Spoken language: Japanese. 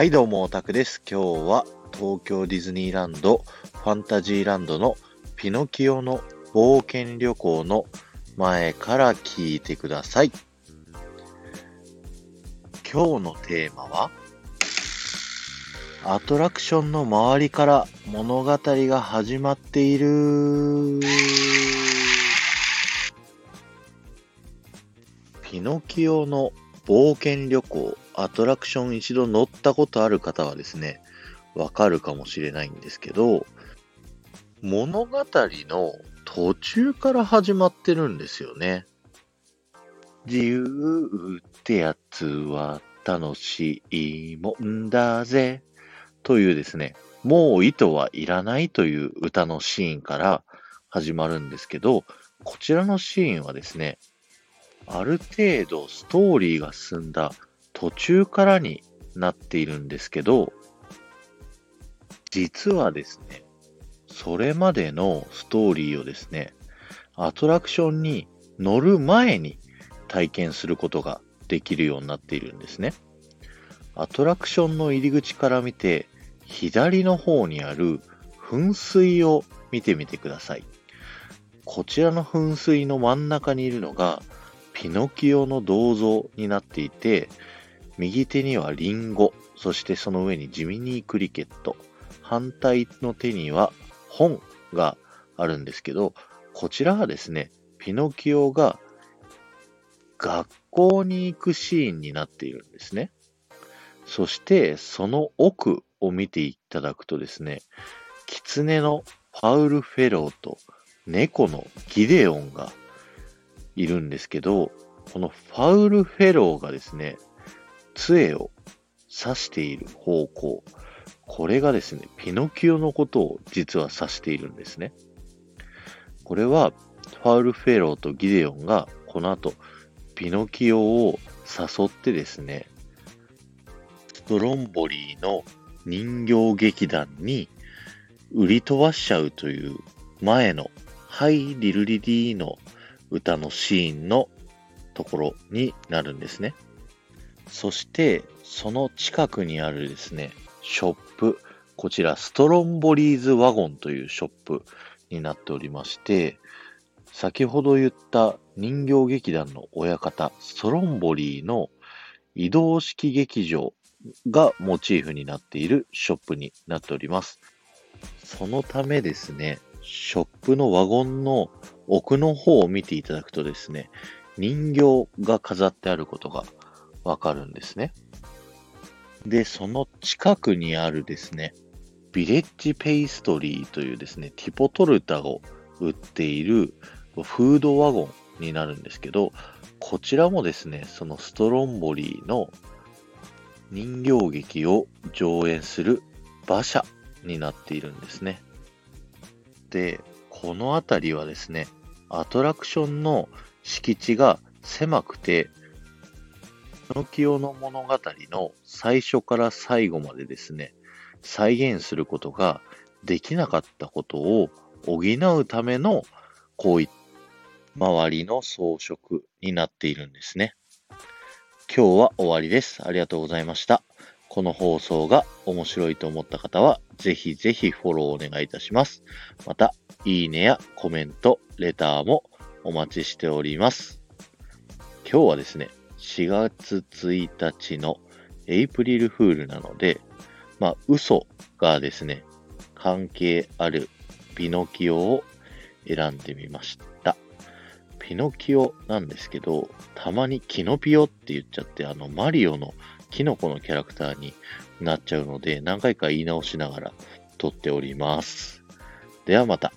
はいどうも、オタクです。今日は東京ディズニーランド、ファンタジーランドのピノキオの冒険旅行の前から聞いてください。今日のテーマは、アトラクションの周りから物語が始まっている。ピノキオの冒険旅行、アトラクション一度乗ったことある方はですね、わかるかもしれないんですけど、物語の途中から始まってるんですよね。自由ってやつは楽しいもんだぜ。というですね、もう糸はいらないという歌のシーンから始まるんですけど、こちらのシーンはですね、ある程度ストーリーが進んだ途中からになっているんですけど、実はですね、それまでのストーリーをですね、アトラクションに乗る前に体験することができるようになっているんですね。アトラクションの入り口から見て、左の方にある噴水を見てみてください。こちらの噴水の真ん中にいるのが、ピノキオの銅像になっていて、右手にはリンゴ、そしてその上にジミニークリケット、反対の手には本があるんですけど、こちらはですね、ピノキオが学校に行くシーンになっているんですね。そして、その奥を見ていただくとですね、狐のパウル・フェローと猫のギデオンがいるんですけど、このファウル・フェローがですね、杖を指している方向、これがですね、ピノキオのことを実は指しているんですね。これは、ファウル・フェローとギデオンがこの後、ピノキオを誘ってですね、ストロンボリーの人形劇団に売り飛ばしちゃうという前の、ハイ・リルリディの歌のシーンのところになるんですね。そして、その近くにあるですね、ショップ、こちらストロンボリーズワゴンというショップになっておりまして、先ほど言った人形劇団の親方、ストロンボリーの移動式劇場がモチーフになっているショップになっております。そのためですね、ショップのワゴンの奥の方を見ていただくとですね、人形が飾ってあることがわかるんですね。で、その近くにあるですね、ビレッジペイストリーというですね、ティポトルタを売っているフードワゴンになるんですけど、こちらもですね、そのストロンボリーの人形劇を上演する馬車になっているんですね。で、この辺りはですね、アトラクションの敷地が狭くて、ピノキオの物語の最初から最後までですね、再現することができなかったことを補うための、こういった周りの装飾になっているんですね。今日は終わりです。ありがとうございました。この放送が面白いと思った方は、ぜひぜひフォローお願いいたします。また、いいねやコメント、レターもお待ちしております。今日はですね、4月1日のエイプリルフールなので、まあ、嘘がですね、関係あるピノキオを選んでみました。ピノキオなんですけど、たまにキノピオって言っちゃって、あの、マリオのキノコのキャラクターになっちゃうので、何回か言い直しながら撮っております。ではまた。